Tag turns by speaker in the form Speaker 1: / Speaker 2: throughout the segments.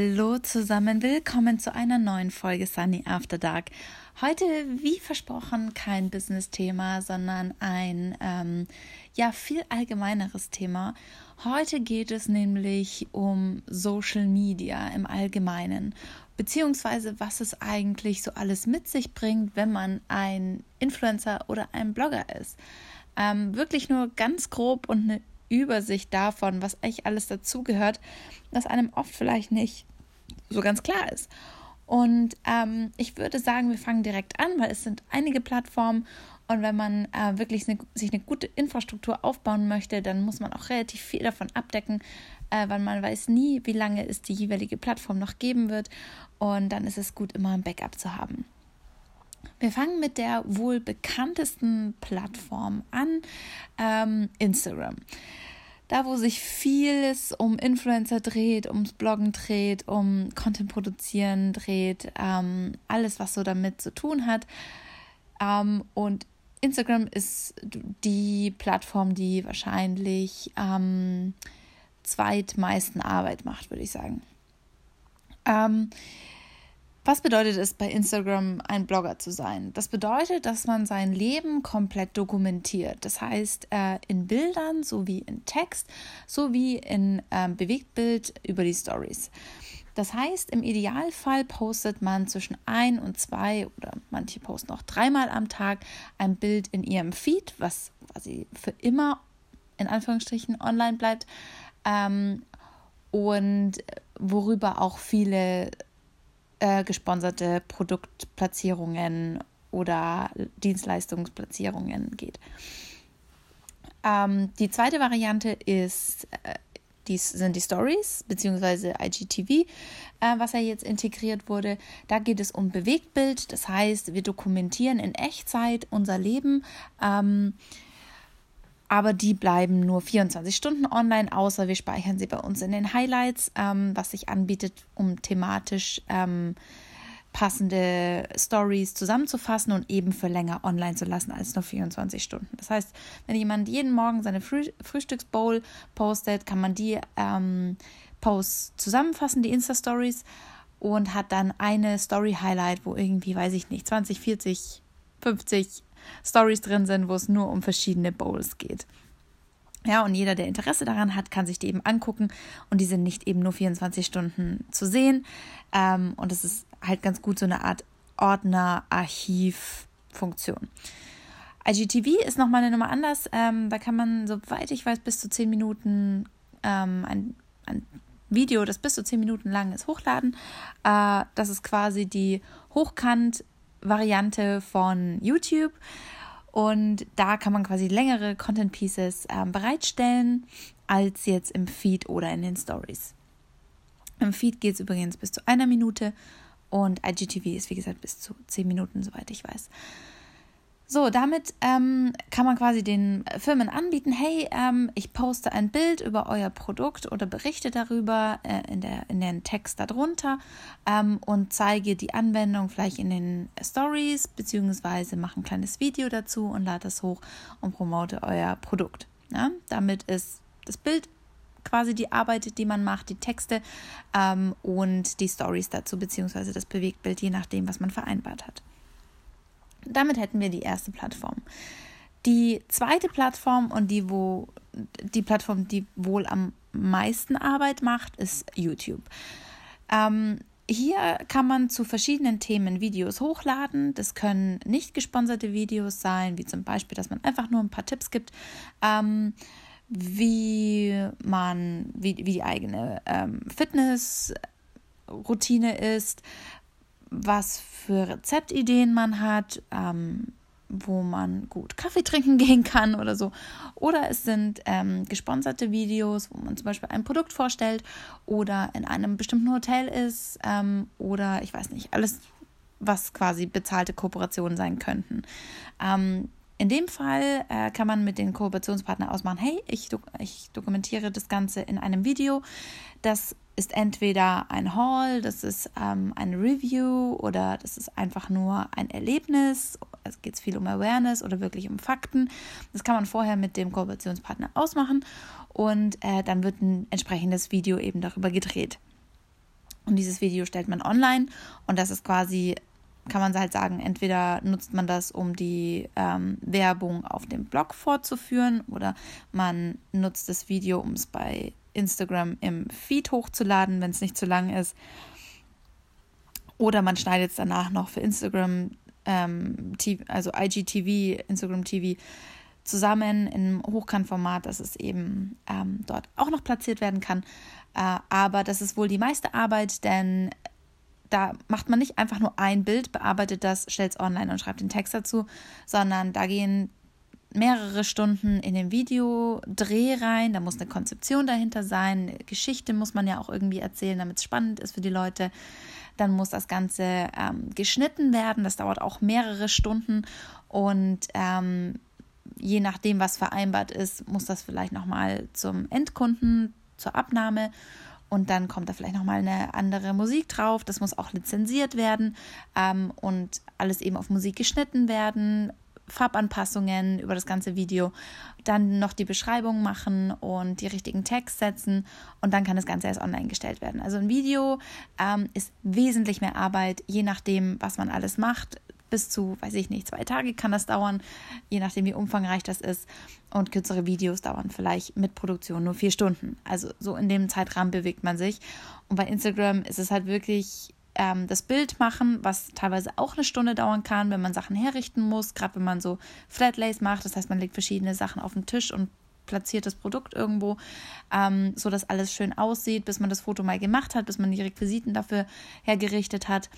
Speaker 1: Hallo zusammen, willkommen zu einer neuen Folge Sunny After Dark. Heute, wie versprochen, kein Business-Thema, sondern ein ähm, ja viel allgemeineres Thema. Heute geht es nämlich um Social Media im Allgemeinen, beziehungsweise was es eigentlich so alles mit sich bringt, wenn man ein Influencer oder ein Blogger ist. Ähm, wirklich nur ganz grob und eine Übersicht davon, was eigentlich alles dazugehört, das einem oft vielleicht nicht so ganz klar ist. Und ähm, ich würde sagen, wir fangen direkt an, weil es sind einige Plattformen und wenn man äh, wirklich eine, sich eine gute Infrastruktur aufbauen möchte, dann muss man auch relativ viel davon abdecken, äh, weil man weiß nie, wie lange es die jeweilige Plattform noch geben wird. Und dann ist es gut, immer ein Backup zu haben. Wir fangen mit der wohl bekanntesten Plattform an, ähm, Instagram da wo sich vieles um Influencer dreht, ums Bloggen dreht, um Content produzieren dreht, ähm, alles, was so damit zu tun hat. Ähm, und Instagram ist die Plattform, die wahrscheinlich ähm, zweitmeisten Arbeit macht, würde ich sagen. Ähm, was bedeutet es, bei Instagram ein Blogger zu sein? Das bedeutet, dass man sein Leben komplett dokumentiert. Das heißt, äh, in Bildern sowie in Text sowie in äh, Bewegtbild über die Stories. Das heißt, im Idealfall postet man zwischen ein und zwei oder manche posten auch dreimal am Tag ein Bild in ihrem Feed, was quasi für immer in Anführungsstrichen online bleibt ähm, und worüber auch viele äh, gesponserte Produktplatzierungen oder Dienstleistungsplatzierungen geht. Ähm, die zweite Variante ist, äh, dies sind die Stories bzw. IGTV, äh, was ja jetzt integriert wurde. Da geht es um Bewegtbild, das heißt, wir dokumentieren in Echtzeit unser Leben. Ähm, aber die bleiben nur 24 Stunden online, außer wir speichern sie bei uns in den Highlights, ähm, was sich anbietet, um thematisch ähm, passende Stories zusammenzufassen und eben für länger online zu lassen als nur 24 Stunden. Das heißt, wenn jemand jeden Morgen seine Früh Frühstücksbowl postet, kann man die ähm, Posts zusammenfassen, die Insta-Stories, und hat dann eine Story-Highlight, wo irgendwie, weiß ich nicht, 20, 40, 50 Stories drin sind, wo es nur um verschiedene Bowls geht. Ja, und jeder, der Interesse daran hat, kann sich die eben angucken und die sind nicht eben nur 24 Stunden zu sehen. Ähm, und es ist halt ganz gut so eine Art Ordner-Archiv-Funktion. IGTV ist nochmal eine Nummer anders. Ähm, da kann man, soweit ich weiß, bis zu 10 Minuten ähm, ein, ein Video, das bis zu 10 Minuten lang ist, hochladen. Äh, das ist quasi die hochkant Variante von YouTube. Und da kann man quasi längere Content Pieces äh, bereitstellen als jetzt im Feed oder in den Stories. Im Feed geht es übrigens bis zu einer Minute und IGTV ist wie gesagt bis zu zehn Minuten, soweit ich weiß. So, damit ähm, kann man quasi den Firmen anbieten, hey, ähm, ich poste ein Bild über euer Produkt oder berichte darüber äh, in, der, in den Text darunter ähm, und zeige die Anwendung vielleicht in den Stories, beziehungsweise mache ein kleines Video dazu und lade das hoch und promote euer Produkt. Ja? Damit ist das Bild quasi die Arbeit, die man macht, die Texte ähm, und die Stories dazu, beziehungsweise das Bewegtbild, je nachdem, was man vereinbart hat. Damit hätten wir die erste Plattform. Die zweite Plattform und die, wo die Plattform, die wohl am meisten Arbeit macht, ist YouTube. Ähm, hier kann man zu verschiedenen Themen Videos hochladen. Das können nicht gesponserte Videos sein, wie zum Beispiel, dass man einfach nur ein paar Tipps gibt, ähm, wie man, wie, wie die eigene ähm, Fitnessroutine ist, was für Rezeptideen man hat, ähm, wo man gut Kaffee trinken gehen kann oder so. Oder es sind ähm, gesponserte Videos, wo man zum Beispiel ein Produkt vorstellt oder in einem bestimmten Hotel ist ähm, oder ich weiß nicht, alles, was quasi bezahlte Kooperationen sein könnten. Ähm, in dem Fall äh, kann man mit den Kooperationspartnern ausmachen, hey, ich, ich dokumentiere das Ganze in einem Video. Das ist entweder ein Haul, das ist ähm, ein Review oder das ist einfach nur ein Erlebnis. Es geht viel um Awareness oder wirklich um Fakten. Das kann man vorher mit dem Kooperationspartner ausmachen und äh, dann wird ein entsprechendes Video eben darüber gedreht. Und dieses Video stellt man online und das ist quasi, kann man halt sagen, entweder nutzt man das, um die ähm, Werbung auf dem Blog fortzuführen oder man nutzt das Video, um es bei Instagram im Feed hochzuladen, wenn es nicht zu lang ist. Oder man schneidet es danach noch für Instagram, ähm, also IGTV, Instagram TV zusammen im Hochkantformat, dass es eben ähm, dort auch noch platziert werden kann. Äh, aber das ist wohl die meiste Arbeit, denn da macht man nicht einfach nur ein Bild, bearbeitet das, stellt es online und schreibt den Text dazu, sondern da gehen mehrere Stunden in den Videodreh rein. Da muss eine Konzeption dahinter sein. Geschichte muss man ja auch irgendwie erzählen, damit es spannend ist für die Leute. Dann muss das Ganze ähm, geschnitten werden. Das dauert auch mehrere Stunden. Und ähm, je nachdem, was vereinbart ist, muss das vielleicht nochmal zum Endkunden zur Abnahme und dann kommt da vielleicht nochmal eine andere Musik drauf. Das muss auch lizenziert werden ähm, und alles eben auf Musik geschnitten werden. Farbanpassungen über das ganze Video, dann noch die Beschreibung machen und die richtigen Tags setzen und dann kann das Ganze erst online gestellt werden. Also ein Video ähm, ist wesentlich mehr Arbeit, je nachdem, was man alles macht bis zu, weiß ich nicht, zwei Tage kann das dauern, je nachdem, wie umfangreich das ist. Und kürzere Videos dauern vielleicht mit Produktion nur vier Stunden. Also so in dem Zeitrahmen bewegt man sich. Und bei Instagram ist es halt wirklich ähm, das Bild machen, was teilweise auch eine Stunde dauern kann, wenn man Sachen herrichten muss, gerade wenn man so Flatlays macht. Das heißt, man legt verschiedene Sachen auf den Tisch und platziert das Produkt irgendwo, ähm, so dass alles schön aussieht, bis man das Foto mal gemacht hat, bis man die Requisiten dafür hergerichtet hat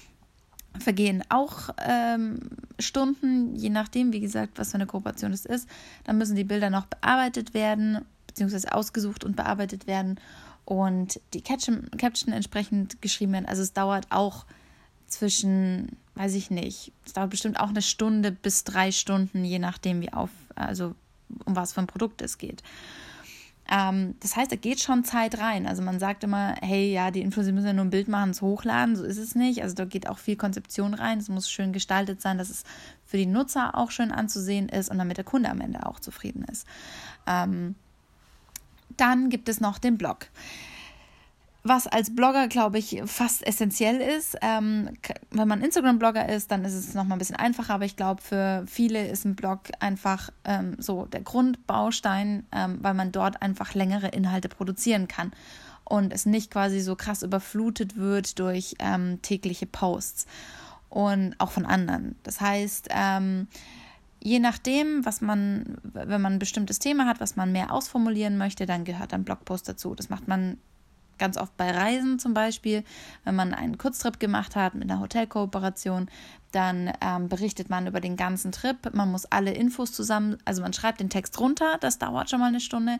Speaker 1: vergehen auch ähm, Stunden, je nachdem, wie gesagt, was für eine Kooperation es ist. Dann müssen die Bilder noch bearbeitet werden, beziehungsweise ausgesucht und bearbeitet werden und die Caption, Caption entsprechend geschrieben werden. Also es dauert auch zwischen, weiß ich nicht, es dauert bestimmt auch eine Stunde bis drei Stunden, je nachdem, wie auf, also um was für ein Produkt es geht. Ähm, das heißt, da geht schon Zeit rein. Also man sagt immer, hey, ja, die Influencer müssen ja nur ein Bild machen, es hochladen. So ist es nicht. Also da geht auch viel Konzeption rein. Es muss schön gestaltet sein, dass es für die Nutzer auch schön anzusehen ist und damit der Kunde am Ende auch zufrieden ist. Ähm, dann gibt es noch den Blog was als Blogger, glaube ich, fast essentiell ist. Ähm, wenn man Instagram-Blogger ist, dann ist es nochmal ein bisschen einfacher, aber ich glaube, für viele ist ein Blog einfach ähm, so der Grundbaustein, ähm, weil man dort einfach längere Inhalte produzieren kann und es nicht quasi so krass überflutet wird durch ähm, tägliche Posts und auch von anderen. Das heißt, ähm, je nachdem, was man, wenn man ein bestimmtes Thema hat, was man mehr ausformulieren möchte, dann gehört ein Blogpost dazu. Das macht man ganz oft bei Reisen zum Beispiel, wenn man einen Kurztrip gemacht hat mit einer Hotelkooperation, dann ähm, berichtet man über den ganzen Trip. Man muss alle Infos zusammen, also man schreibt den Text runter, das dauert schon mal eine Stunde.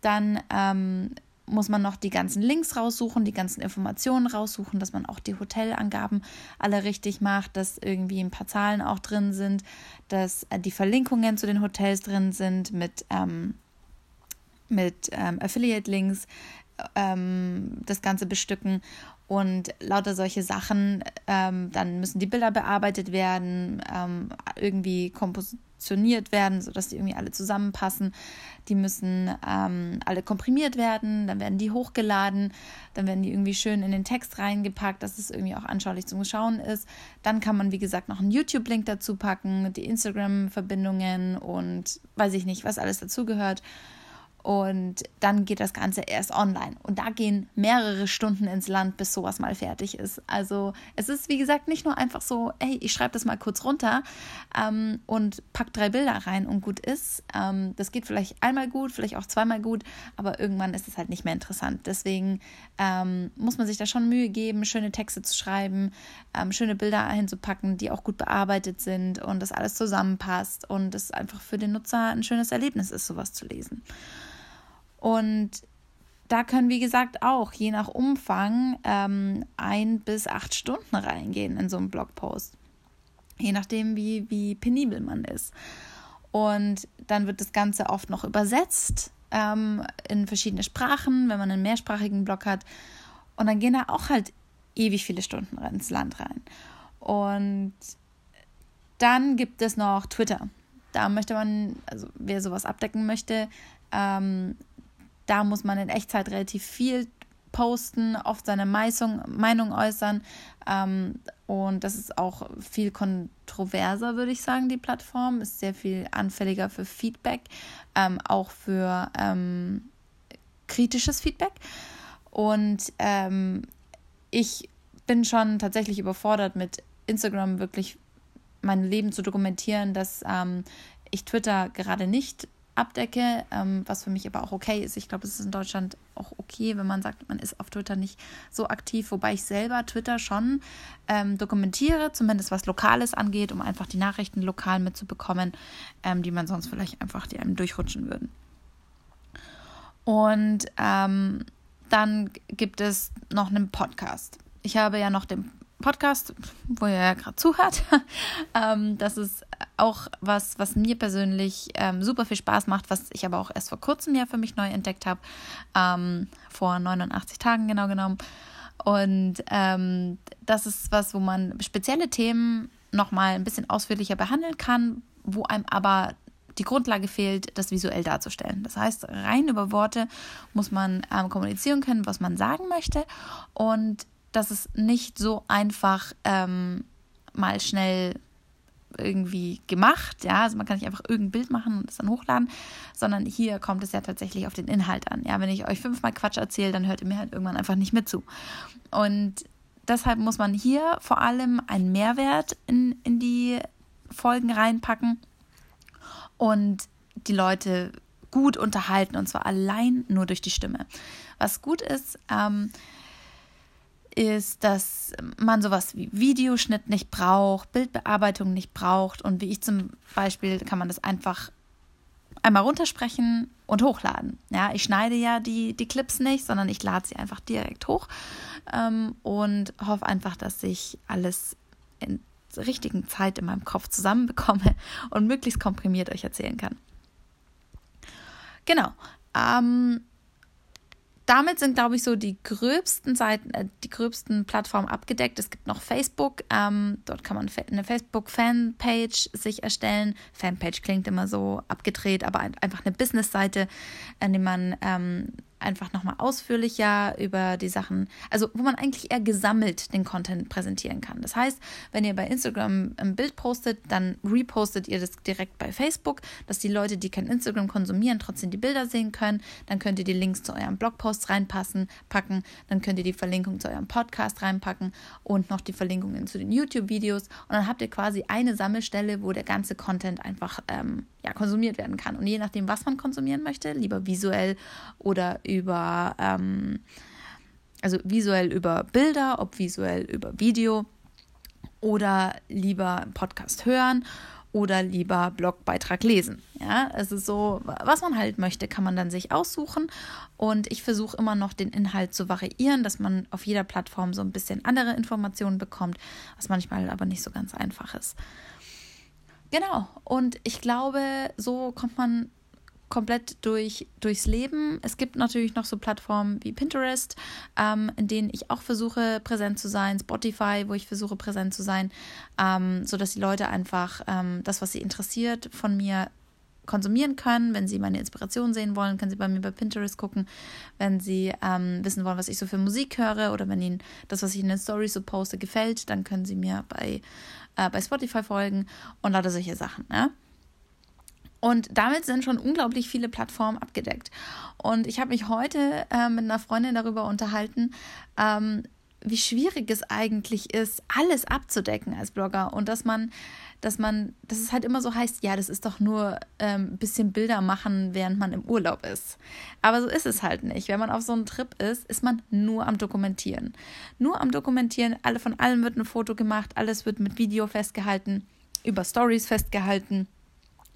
Speaker 1: Dann ähm, muss man noch die ganzen Links raussuchen, die ganzen Informationen raussuchen, dass man auch die Hotelangaben alle richtig macht, dass irgendwie ein paar Zahlen auch drin sind, dass äh, die Verlinkungen zu den Hotels drin sind mit, ähm, mit ähm, Affiliate-Links, ähm, das Ganze bestücken und lauter solche Sachen. Ähm, dann müssen die Bilder bearbeitet werden, ähm, irgendwie kompositioniert werden, sodass die irgendwie alle zusammenpassen. Die müssen ähm, alle komprimiert werden, dann werden die hochgeladen, dann werden die irgendwie schön in den Text reingepackt, dass es irgendwie auch anschaulich zum Schauen ist. Dann kann man, wie gesagt, noch einen YouTube-Link dazu packen, die Instagram-Verbindungen und weiß ich nicht, was alles dazugehört. Und dann geht das Ganze erst online. Und da gehen mehrere Stunden ins Land, bis sowas mal fertig ist. Also es ist, wie gesagt, nicht nur einfach so, hey, ich schreibe das mal kurz runter ähm, und pack drei Bilder rein und gut ist. Ähm, das geht vielleicht einmal gut, vielleicht auch zweimal gut, aber irgendwann ist es halt nicht mehr interessant. Deswegen ähm, muss man sich da schon Mühe geben, schöne Texte zu schreiben, ähm, schöne Bilder hinzupacken, die auch gut bearbeitet sind und das alles zusammenpasst und es einfach für den Nutzer ein schönes Erlebnis ist, sowas zu lesen. Und da können, wie gesagt, auch je nach Umfang ähm, ein bis acht Stunden reingehen in so einen Blogpost. Je nachdem, wie, wie penibel man ist. Und dann wird das Ganze oft noch übersetzt ähm, in verschiedene Sprachen, wenn man einen mehrsprachigen Blog hat. Und dann gehen da auch halt ewig viele Stunden ins Land rein. Und dann gibt es noch Twitter. Da möchte man, also wer sowas abdecken möchte, ähm, da muss man in Echtzeit relativ viel posten, oft seine Meinung, Meinung äußern. Ähm, und das ist auch viel kontroverser, würde ich sagen, die Plattform. Ist sehr viel anfälliger für Feedback, ähm, auch für ähm, kritisches Feedback. Und ähm, ich bin schon tatsächlich überfordert mit Instagram wirklich mein Leben zu dokumentieren, dass ähm, ich Twitter gerade nicht abdecke, ähm, was für mich aber auch okay ist. Ich glaube, es ist in Deutschland auch okay, wenn man sagt, man ist auf Twitter nicht so aktiv, wobei ich selber Twitter schon ähm, dokumentiere, zumindest was Lokales angeht, um einfach die Nachrichten lokal mitzubekommen, ähm, die man sonst vielleicht einfach, die einem durchrutschen würden. Und ähm, dann gibt es noch einen Podcast. Ich habe ja noch den Podcast, wo ihr ja gerade zuhört. ähm, das ist auch was, was mir persönlich ähm, super viel Spaß macht, was ich aber auch erst vor kurzem ja für mich neu entdeckt habe. Ähm, vor 89 Tagen genau genommen. Und ähm, das ist was, wo man spezielle Themen nochmal ein bisschen ausführlicher behandeln kann, wo einem aber die Grundlage fehlt, das visuell darzustellen. Das heißt, rein über Worte muss man ähm, kommunizieren können, was man sagen möchte. Und das ist nicht so einfach ähm, mal schnell irgendwie gemacht, ja, also man kann nicht einfach irgendein Bild machen und es dann hochladen, sondern hier kommt es ja tatsächlich auf den Inhalt an. Ja, wenn ich euch fünfmal Quatsch erzähle, dann hört ihr mir halt irgendwann einfach nicht mit zu. Und deshalb muss man hier vor allem einen Mehrwert in, in die Folgen reinpacken und die Leute gut unterhalten und zwar allein nur durch die Stimme. Was gut ist, ähm, ist, dass man sowas wie Videoschnitt nicht braucht, Bildbearbeitung nicht braucht und wie ich zum Beispiel kann man das einfach einmal runtersprechen und hochladen. Ja, ich schneide ja die, die Clips nicht, sondern ich lade sie einfach direkt hoch ähm, und hoffe einfach, dass ich alles in der richtigen Zeit in meinem Kopf zusammenbekomme und möglichst komprimiert euch erzählen kann. Genau. Ähm, damit sind, glaube ich, so die gröbsten Seiten, äh, die gröbsten Plattformen abgedeckt. Es gibt noch Facebook. Ähm, dort kann man eine Facebook-Fanpage sich erstellen. Fanpage klingt immer so abgedreht, aber einfach eine Business-Seite, an der man ähm, einfach nochmal ausführlicher über die Sachen, also wo man eigentlich eher gesammelt den Content präsentieren kann. Das heißt, wenn ihr bei Instagram ein Bild postet, dann repostet ihr das direkt bei Facebook, dass die Leute, die kein Instagram konsumieren, trotzdem die Bilder sehen können. Dann könnt ihr die Links zu euren Blogposts reinpassen, packen. Dann könnt ihr die Verlinkung zu eurem Podcast reinpacken und noch die Verlinkungen zu den YouTube-Videos. Und dann habt ihr quasi eine Sammelstelle, wo der ganze Content einfach ähm, ja, konsumiert werden kann. Und je nachdem, was man konsumieren möchte, lieber visuell oder über, ähm, also visuell über Bilder, ob visuell über Video oder lieber Podcast hören oder lieber Blogbeitrag lesen. Ja, es ist so, was man halt möchte, kann man dann sich aussuchen. Und ich versuche immer noch den Inhalt zu variieren, dass man auf jeder Plattform so ein bisschen andere Informationen bekommt, was manchmal aber nicht so ganz einfach ist. Genau. Und ich glaube, so kommt man komplett durch, durchs Leben. Es gibt natürlich noch so Plattformen wie Pinterest, ähm, in denen ich auch versuche, präsent zu sein, Spotify, wo ich versuche, präsent zu sein, ähm, sodass die Leute einfach ähm, das, was sie interessiert, von mir konsumieren können. Wenn Sie meine Inspiration sehen wollen, können Sie bei mir bei Pinterest gucken. Wenn Sie ähm, wissen wollen, was ich so für Musik höre oder wenn Ihnen das, was ich in den Stories so poste, gefällt, dann können Sie mir bei, äh, bei Spotify folgen und lauter solche Sachen. Ja? Und damit sind schon unglaublich viele Plattformen abgedeckt. Und ich habe mich heute äh, mit einer Freundin darüber unterhalten, ähm, wie schwierig es eigentlich ist, alles abzudecken als Blogger und dass man dass man, dass es halt immer so heißt, ja, das ist doch nur ein ähm, bisschen Bilder machen, während man im Urlaub ist. Aber so ist es halt nicht. Wenn man auf so einem Trip ist, ist man nur am Dokumentieren. Nur am Dokumentieren, alle von allem wird ein Foto gemacht, alles wird mit Video festgehalten, über Stories festgehalten.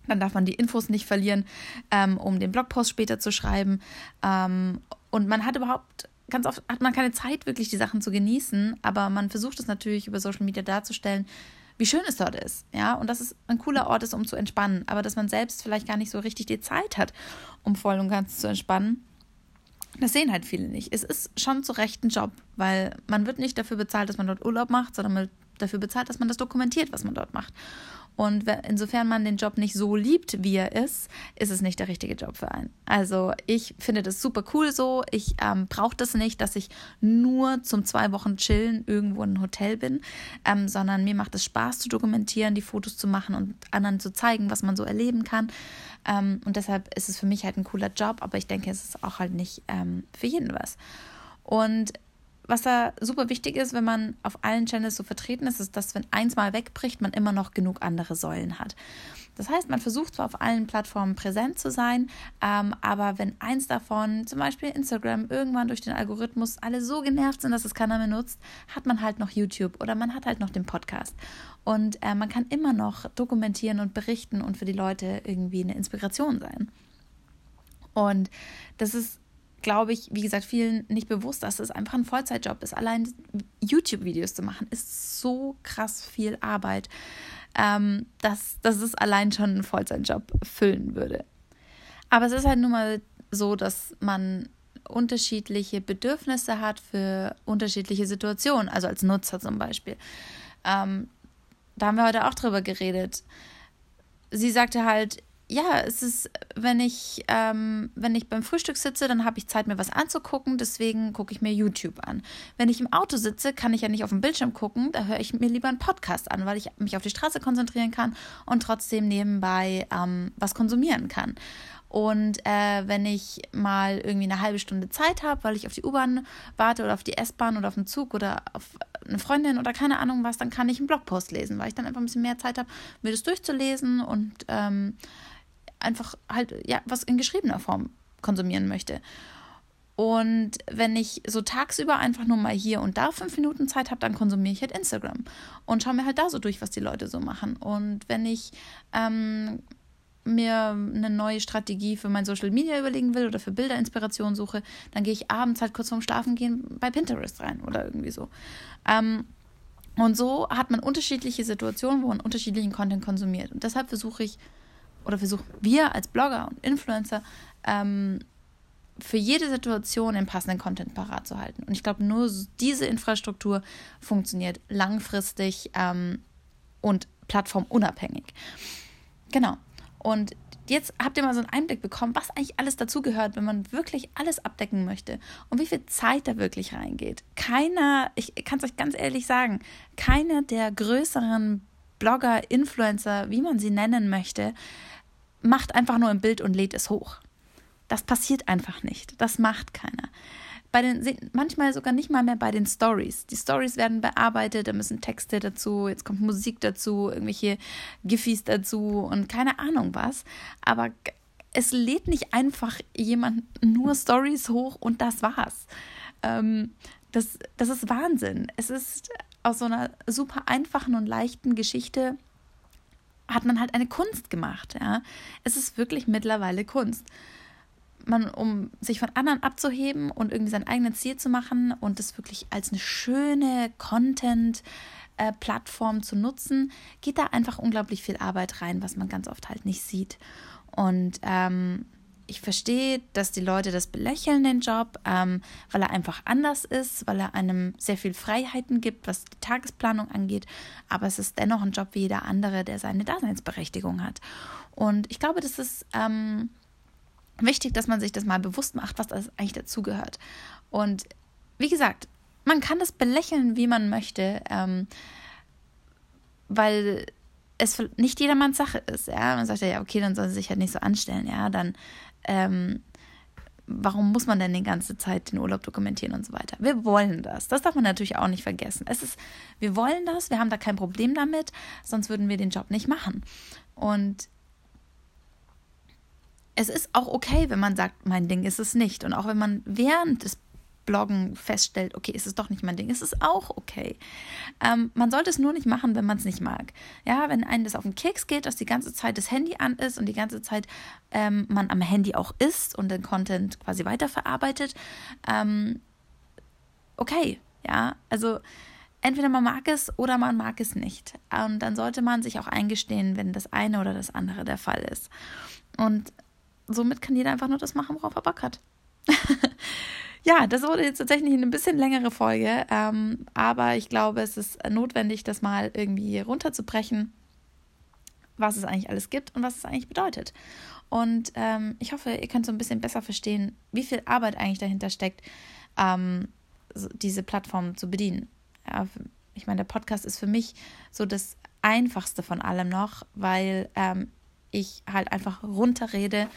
Speaker 1: Dann darf man die Infos nicht verlieren, ähm, um den Blogpost später zu schreiben. Ähm, und man hat überhaupt ganz oft hat man keine Zeit, wirklich die Sachen zu genießen, aber man versucht es natürlich über Social Media darzustellen, wie schön es dort ist, ja, und dass es ein cooler Ort ist, um zu entspannen, aber dass man selbst vielleicht gar nicht so richtig die Zeit hat, um voll und ganz zu entspannen. Das sehen halt viele nicht. Es ist schon zu Recht ein Job, weil man wird nicht dafür bezahlt, dass man dort Urlaub macht, sondern man dafür bezahlt, dass man das dokumentiert, was man dort macht. Und insofern man den Job nicht so liebt, wie er ist, ist es nicht der richtige Job für einen. Also ich finde das super cool so. Ich ähm, brauche das nicht, dass ich nur zum zwei Wochen chillen irgendwo in einem Hotel bin, ähm, sondern mir macht es Spaß zu dokumentieren, die Fotos zu machen und anderen zu zeigen, was man so erleben kann. Ähm, und deshalb ist es für mich halt ein cooler Job, aber ich denke, es ist auch halt nicht ähm, für jeden was. Und was da super wichtig ist, wenn man auf allen Channels so vertreten ist, ist, dass wenn eins mal wegbricht, man immer noch genug andere Säulen hat. Das heißt, man versucht zwar auf allen Plattformen präsent zu sein, ähm, aber wenn eins davon, zum Beispiel Instagram, irgendwann durch den Algorithmus alle so genervt sind, dass es keiner mehr nutzt, hat man halt noch YouTube oder man hat halt noch den Podcast. Und äh, man kann immer noch dokumentieren und berichten und für die Leute irgendwie eine Inspiration sein. Und das ist glaube ich, wie gesagt, vielen nicht bewusst, dass es einfach ein Vollzeitjob ist. Allein YouTube-Videos zu machen, ist so krass viel Arbeit, ähm, dass, dass es allein schon einen Vollzeitjob füllen würde. Aber es ist halt nun mal so, dass man unterschiedliche Bedürfnisse hat für unterschiedliche Situationen, also als Nutzer zum Beispiel. Ähm, da haben wir heute auch drüber geredet. Sie sagte halt, ja, es ist, wenn ich, ähm, wenn ich beim Frühstück sitze, dann habe ich Zeit, mir was anzugucken, deswegen gucke ich mir YouTube an. Wenn ich im Auto sitze, kann ich ja nicht auf dem Bildschirm gucken, da höre ich mir lieber einen Podcast an, weil ich mich auf die Straße konzentrieren kann und trotzdem nebenbei ähm, was konsumieren kann. Und äh, wenn ich mal irgendwie eine halbe Stunde Zeit habe, weil ich auf die U-Bahn warte oder auf die S-Bahn oder auf den Zug oder auf eine Freundin oder keine Ahnung was, dann kann ich einen Blogpost lesen, weil ich dann einfach ein bisschen mehr Zeit habe, mir das durchzulesen und ähm, einfach halt, ja, was in geschriebener Form konsumieren möchte. Und wenn ich so tagsüber einfach nur mal hier und da fünf Minuten Zeit habe, dann konsumiere ich halt Instagram und schaue mir halt da so durch, was die Leute so machen. Und wenn ich ähm, mir eine neue Strategie für mein Social Media überlegen will oder für Bilderinspiration suche, dann gehe ich abends halt kurz vorm Schlafen gehen bei Pinterest rein oder irgendwie so. Ähm, und so hat man unterschiedliche Situationen, wo man unterschiedlichen Content konsumiert. Und deshalb versuche ich oder versuchen wir als Blogger und Influencer ähm, für jede Situation den passenden Content parat zu halten. Und ich glaube, nur diese Infrastruktur funktioniert langfristig ähm, und plattformunabhängig. Genau. Und jetzt habt ihr mal so einen Einblick bekommen, was eigentlich alles dazugehört, wenn man wirklich alles abdecken möchte und wie viel Zeit da wirklich reingeht. Keiner, ich kann es euch ganz ehrlich sagen, keiner der größeren Blogger, Influencer, wie man sie nennen möchte, macht einfach nur ein Bild und lädt es hoch. Das passiert einfach nicht. Das macht keiner. Bei den, manchmal sogar nicht mal mehr bei den Stories. Die Stories werden bearbeitet, da müssen Texte dazu, jetzt kommt Musik dazu, irgendwelche Giffys dazu und keine Ahnung was. Aber es lädt nicht einfach jemand nur Stories hoch und das war's. Ähm, das, das ist Wahnsinn. Es ist aus so einer super einfachen und leichten Geschichte hat man halt eine Kunst gemacht. Ja? Es ist wirklich mittlerweile Kunst. Man, um sich von anderen abzuheben und irgendwie sein eigenes Ziel zu machen und das wirklich als eine schöne Content-Plattform zu nutzen, geht da einfach unglaublich viel Arbeit rein, was man ganz oft halt nicht sieht. Und ähm, ich verstehe, dass die Leute das belächeln, den Job, ähm, weil er einfach anders ist, weil er einem sehr viel Freiheiten gibt, was die Tagesplanung angeht. Aber es ist dennoch ein Job wie jeder andere, der seine Daseinsberechtigung hat. Und ich glaube, das ist ähm, wichtig, dass man sich das mal bewusst macht, was das eigentlich dazugehört. Und wie gesagt, man kann das belächeln, wie man möchte, ähm, weil es nicht jedermanns Sache ist, ja. Man sagt ja, okay, dann soll sie sich halt nicht so anstellen, ja, dann ähm, warum muss man denn die ganze Zeit den Urlaub dokumentieren und so weiter? Wir wollen das. Das darf man natürlich auch nicht vergessen. Es ist, wir wollen das, wir haben da kein Problem damit, sonst würden wir den Job nicht machen. Und es ist auch okay, wenn man sagt, mein Ding ist es nicht. Und auch wenn man während des Bloggen feststellt, okay, ist es doch nicht mein Ding, ist es auch okay. Ähm, man sollte es nur nicht machen, wenn man es nicht mag. Ja, wenn einem das auf den Keks geht, dass die ganze Zeit das Handy an ist und die ganze Zeit ähm, man am Handy auch ist und den Content quasi weiterverarbeitet, ähm, okay, ja, also entweder man mag es oder man mag es nicht. Und dann sollte man sich auch eingestehen, wenn das eine oder das andere der Fall ist. Und somit kann jeder einfach nur das machen, worauf er Bock hat. ja, das wurde jetzt tatsächlich eine bisschen längere Folge, ähm, aber ich glaube, es ist notwendig, das mal irgendwie runterzubrechen, was es eigentlich alles gibt und was es eigentlich bedeutet. Und ähm, ich hoffe, ihr könnt so ein bisschen besser verstehen, wie viel Arbeit eigentlich dahinter steckt, ähm, diese Plattform zu bedienen. Ja, ich meine, der Podcast ist für mich so das Einfachste von allem noch, weil ähm, ich halt einfach runterrede,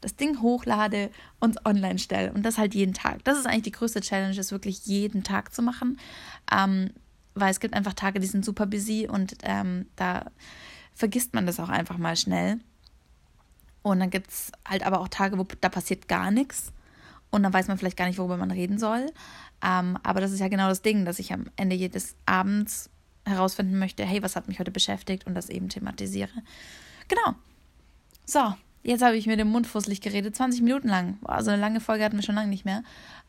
Speaker 1: das Ding hochlade und online stelle. Und das halt jeden Tag. Das ist eigentlich die größte Challenge, ist wirklich jeden Tag zu machen. Ähm, weil es gibt einfach Tage, die sind super busy und ähm, da vergisst man das auch einfach mal schnell. Und dann gibt es halt aber auch Tage, wo da passiert gar nichts. Und dann weiß man vielleicht gar nicht, worüber man reden soll. Ähm, aber das ist ja genau das Ding, dass ich am Ende jedes Abends herausfinden möchte, hey, was hat mich heute beschäftigt und das eben thematisiere. Genau. So, jetzt habe ich mir den Mund fusselig geredet, 20 Minuten lang. Boah, so eine lange Folge hatten wir schon lange nicht mehr.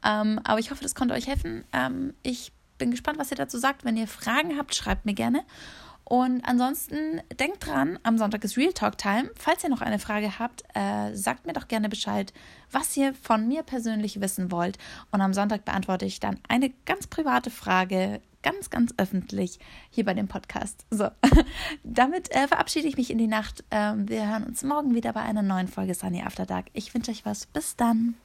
Speaker 1: Ähm, aber ich hoffe, das konnte euch helfen. Ähm, ich bin gespannt, was ihr dazu sagt. Wenn ihr Fragen habt, schreibt mir gerne. Und ansonsten denkt dran, am Sonntag ist Real Talk Time. Falls ihr noch eine Frage habt, äh, sagt mir doch gerne Bescheid, was ihr von mir persönlich wissen wollt. Und am Sonntag beantworte ich dann eine ganz private Frage, ganz, ganz öffentlich hier bei dem Podcast. So, damit äh, verabschiede ich mich in die Nacht. Ähm, wir hören uns morgen wieder bei einer neuen Folge Sunny After Dark. Ich wünsche euch was. Bis dann.